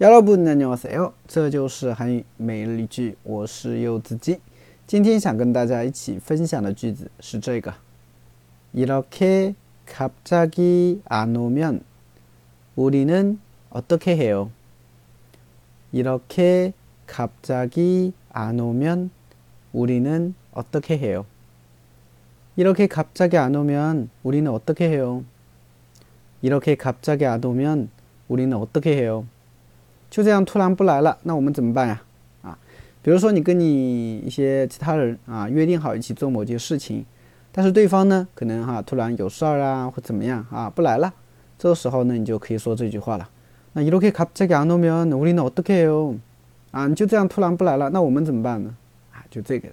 여러분안녕하세요，这就是韩语每日一句，我是柚子鸡。今天想跟大家一起分享的句子是这个：이렇게갑자기안오면우리는어떻게해요이렇게갑자기안오면우리는어떻게해요이렇게갑자기안오면우리는어떻게해요이렇게갑자기안오면우리는어떻게해요 就这样突然不来了，那我们怎么办呀？啊，比如说你跟你一些其他人啊约定好一起做某件事情，但是对方呢可能哈突然有事儿啊或怎么样啊不来了，这个时候呢你就可以说这句话了。那이렇게갑자기안오면우리는어떻게해요啊，你就这样突然不来了，那我们怎么办呢？啊，就这个。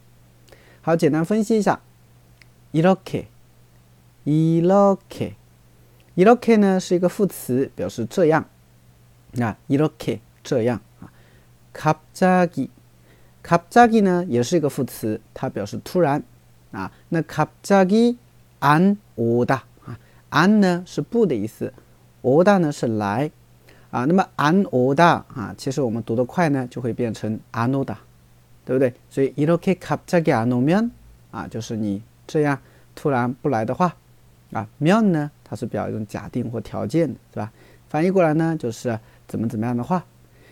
好，简单分析一下。이렇 게， 이렇 게， 이렇게呢是一个副词，表示这样。那이렇게 这样啊，갑자 기， 갑자기呢也是一个副词，它表示突然啊。那갑자기안오다啊，안呢是不的意思，오다呢是来啊。那么안오다啊，其实我们读得快呢，就会变成안오 다， 对不对？所以이렇게갑자기안오면啊，就是你这样突然不来的话啊。면呢，它是表一种假定或条件的，是吧？翻译过来呢，就是怎么怎么样的话。